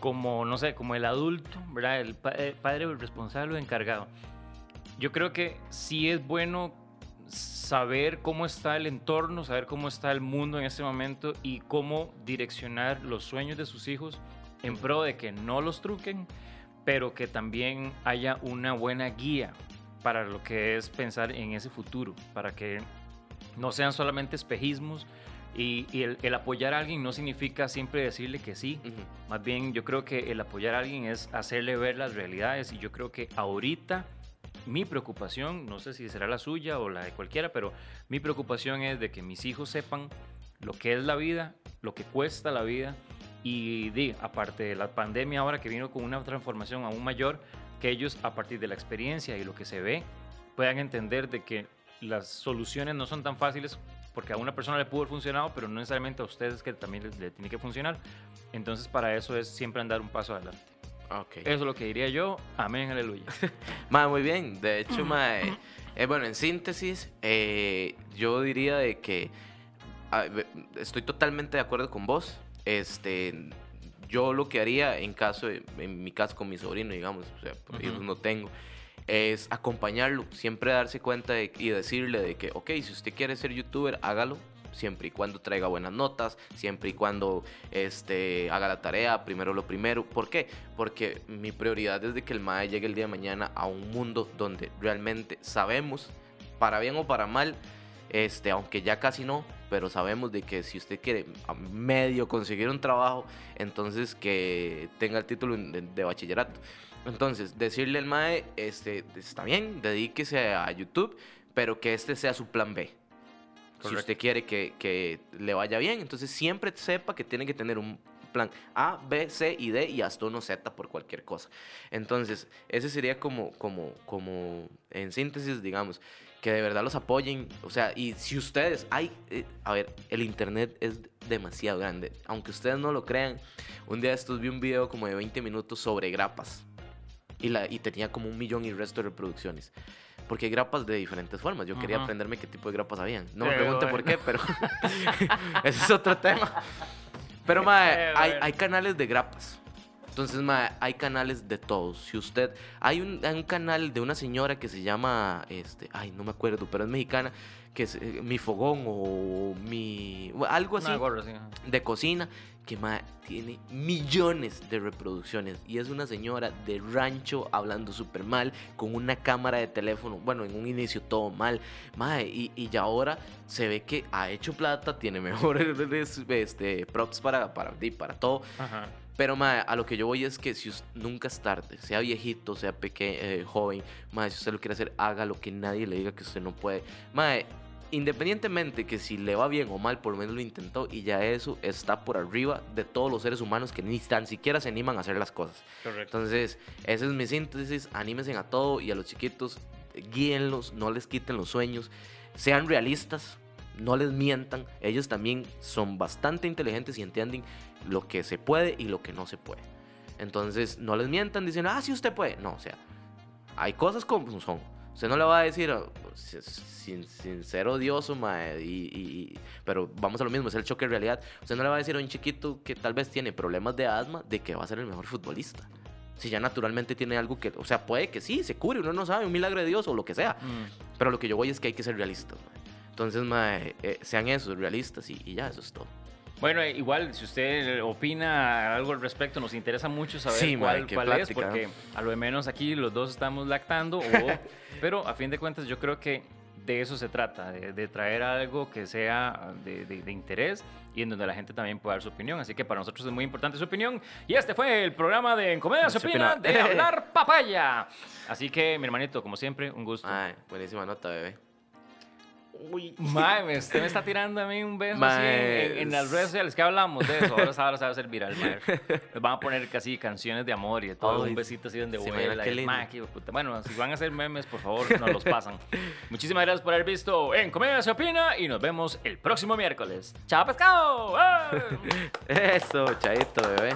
como no sé, como el adulto, ¿verdad? El, pa- el padre responsable o encargado. Yo creo que sí es bueno saber cómo está el entorno, saber cómo está el mundo en este momento y cómo direccionar los sueños de sus hijos en pro de que no los truquen, pero que también haya una buena guía para lo que es pensar en ese futuro, para que no sean solamente espejismos y, y el, el apoyar a alguien no significa siempre decirle que sí, más bien yo creo que el apoyar a alguien es hacerle ver las realidades y yo creo que ahorita mi preocupación, no sé si será la suya o la de cualquiera, pero mi preocupación es de que mis hijos sepan lo que es la vida, lo que cuesta la vida y di, aparte de la pandemia ahora que vino con una transformación aún mayor, que ellos a partir de la experiencia y lo que se ve puedan entender de que las soluciones no son tan fáciles porque a una persona le pudo haber funcionado, pero no necesariamente a ustedes que también le, le tiene que funcionar. Entonces para eso es siempre andar un paso adelante.
Ok.
Eso es lo que diría yo. Amén, aleluya.
Ma, muy bien. De hecho, ma, eh, eh, bueno, en síntesis, eh, yo diría de que ah, estoy totalmente de acuerdo con vos. Este, yo lo que haría en caso, de- en mi caso con mi sobrino, digamos, o sea, hijos no tengo, es acompañarlo, siempre darse cuenta y decirle de que, ok, si usted quiere ser youtuber, hágalo, siempre y cuando traiga buenas notas, siempre y cuando este, haga la tarea, primero lo primero. ¿Por qué? Porque mi prioridad es que el MAE llegue el día de mañana a un mundo donde realmente sabemos, para bien o para mal, este, aunque ya casi no, pero sabemos de que si usted quiere medio conseguir un trabajo, entonces que tenga el título de, de bachillerato. Entonces, decirle al MAE, este, está bien, dedíquese a YouTube, pero que este sea su plan B. Si usted quiere que, que le vaya bien, entonces siempre sepa que tiene que tener un plan A, B, C y D y hasta uno Z por cualquier cosa. Entonces, ese sería como, como, como en síntesis, digamos, que de verdad los apoyen. O sea, y si ustedes, hay, eh, a ver, el Internet es demasiado grande. Aunque ustedes no lo crean, un día estos vi un video como de 20 minutos sobre grapas. Y, la, y tenía como un millón y resto de reproducciones. Porque hay grapas de diferentes formas. Yo quería aprenderme qué tipo de grapas habían. No me pregunte por
bueno.
qué, pero ese es otro tema. Pero, mae,
Qué
hay,
bueno.
hay canales de grapas. Entonces, mae, hay canales de todos. Si usted... Hay un, hay un canal de una señora que se llama... Este, ay, no me acuerdo, pero es mexicana. Que es eh, Mi Fogón o Mi... Algo así
gorra, sí,
de cocina que mae, tiene millones de reproducciones y es una señora de rancho hablando súper mal con una cámara de teléfono bueno en un inicio todo mal mae, y, y ya ahora se ve que ha hecho plata tiene mejores este, props para, para, para todo
Ajá.
pero mae, a lo que yo voy es que si us- nunca es tarde, sea viejito, sea pequeño, joven, mae, si usted lo quiere hacer, haga lo que nadie le diga que usted no puede. Mae, independientemente que si le va bien o mal, por lo menos lo intentó y ya eso está por arriba de todos los seres humanos que ni tan siquiera se animan a hacer las cosas.
Correcto.
Entonces, esa es mi síntesis, anímense a todo y a los chiquitos, guíenlos, no les quiten los sueños, sean realistas, no les mientan, ellos también son bastante inteligentes y entienden lo que se puede y lo que no se puede. Entonces, no les mientan diciendo, ah, sí, usted puede. No, o sea, hay cosas como son. Usted no le va a decir, oh, si- sin, sin ser odioso, mae, y, y- pero vamos a lo mismo, es el choque de realidad. Usted no le va a decir a un chiquito que tal vez tiene problemas de asma de que va a ser el mejor futbolista. Si ya naturalmente tiene algo que, o sea, puede que sí, se cure, uno no sabe, un milagro de Dios o lo que sea.
Mm.
Pero lo que yo voy es que hay que ser realistas, mae. Entonces, mae, eh, sean esos, realistas y, y ya, eso es todo.
Bueno, eh, igual, si usted opina algo al respecto, nos interesa mucho saber
Sí,
cuál,
qué
cuál es, porque a lo de menos aquí los dos estamos lactando, o- pero a fin de cuentas yo creo que de eso se trata, de, de traer algo que sea de, de- de interés y en donde la gente también pueda dar su opinión. Así que para nosotros es muy importante su opinión. Y este fue el programa de En Comedia se opina. de Hablar Papaya. Así que, mi hermanito, como siempre, un gusto.
Ay, buenísima nota, bebé. Uy.
Mae, usted me está tirando a mí un beso así en, en- las redes sociales que hablamos de eso. Ahora, ahora se va a hacer viral, mae. Les van a poner casi canciones de amor y de todo.
Ay,
un besito así donde vuela.
qué
qué. Bueno, si van a hacer memes, por favor, nos los pasan. Muchísimas gracias por haber visto En Comedia se opina y nos vemos el próximo miércoles. ¡Chao, pescado! ¡Ah!
Eso, chaito, bebé.